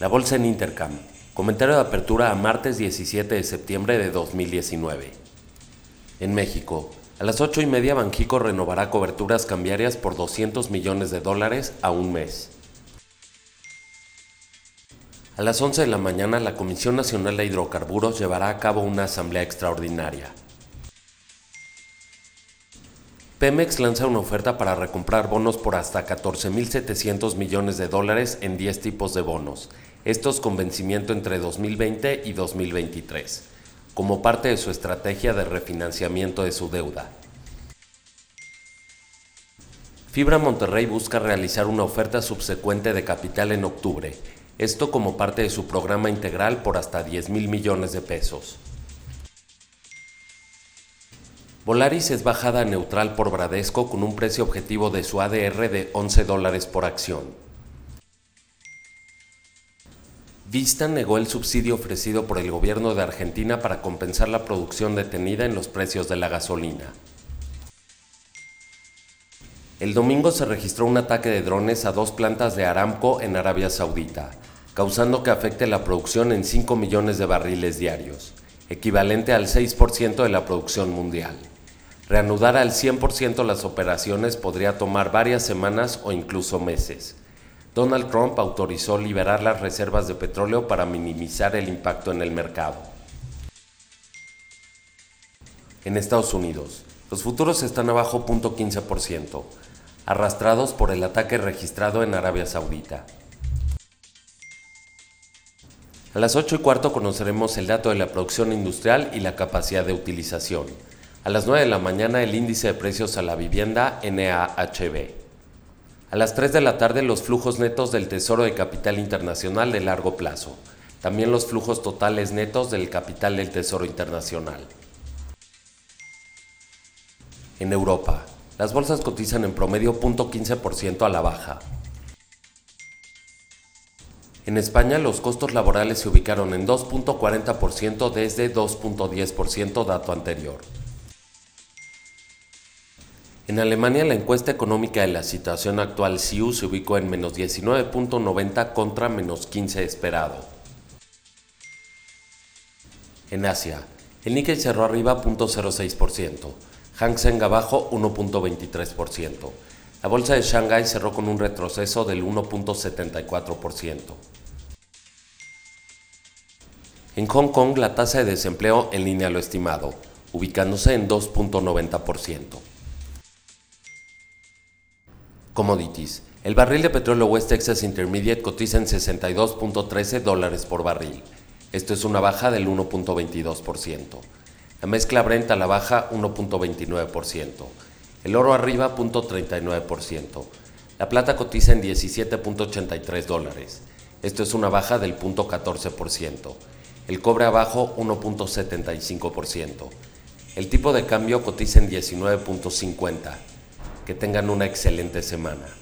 La bolsa en Intercam. Comentario de apertura a martes 17 de septiembre de 2019. En México, a las 8 y media Banjico renovará coberturas cambiarias por 200 millones de dólares a un mes. A las 11 de la mañana la Comisión Nacional de Hidrocarburos llevará a cabo una asamblea extraordinaria. Pemex lanza una oferta para recomprar bonos por hasta 14.700 millones de dólares en 10 tipos de bonos, estos con vencimiento entre 2020 y 2023, como parte de su estrategia de refinanciamiento de su deuda. Fibra Monterrey busca realizar una oferta subsecuente de capital en octubre, esto como parte de su programa integral por hasta 10 mil millones de pesos. Volaris es bajada neutral por Bradesco con un precio objetivo de su ADR de 11 dólares por acción. Vista negó el subsidio ofrecido por el gobierno de Argentina para compensar la producción detenida en los precios de la gasolina. El domingo se registró un ataque de drones a dos plantas de Aramco en Arabia Saudita, causando que afecte la producción en 5 millones de barriles diarios, equivalente al 6% de la producción mundial. Reanudar al 100% las operaciones podría tomar varias semanas o incluso meses. Donald Trump autorizó liberar las reservas de petróleo para minimizar el impacto en el mercado. En Estados Unidos, los futuros están abajo 0.15%, arrastrados por el ataque registrado en Arabia Saudita. A las 8 y cuarto conoceremos el dato de la producción industrial y la capacidad de utilización. A las 9 de la mañana el índice de precios a la vivienda NAHB. A las 3 de la tarde los flujos netos del Tesoro de Capital Internacional de largo plazo. También los flujos totales netos del capital del Tesoro Internacional. En Europa, las bolsas cotizan en promedio 0.15% a la baja. En España los costos laborales se ubicaron en 2.40% desde 2.10% dato anterior. En Alemania la encuesta económica de la situación actual SIU se ubicó en menos 19.90 contra menos 15 esperado. En Asia, el Nikkei cerró arriba 0.06%, Hang Seng abajo 1.23%. La bolsa de Shanghai cerró con un retroceso del 1.74%. En Hong Kong la tasa de desempleo en línea a lo estimado, ubicándose en 2.90%. Commodities. El barril de petróleo West Texas Intermediate cotiza en 62.13 dólares por barril. Esto es una baja del 1.22%. La mezcla Brent a la baja 1.29%. El oro arriba 0.39%. La plata cotiza en 17.83 dólares. Esto es una baja del 0.14%. El cobre abajo 1.75%. El tipo de cambio cotiza en 19.50. Que tengan una excelente semana.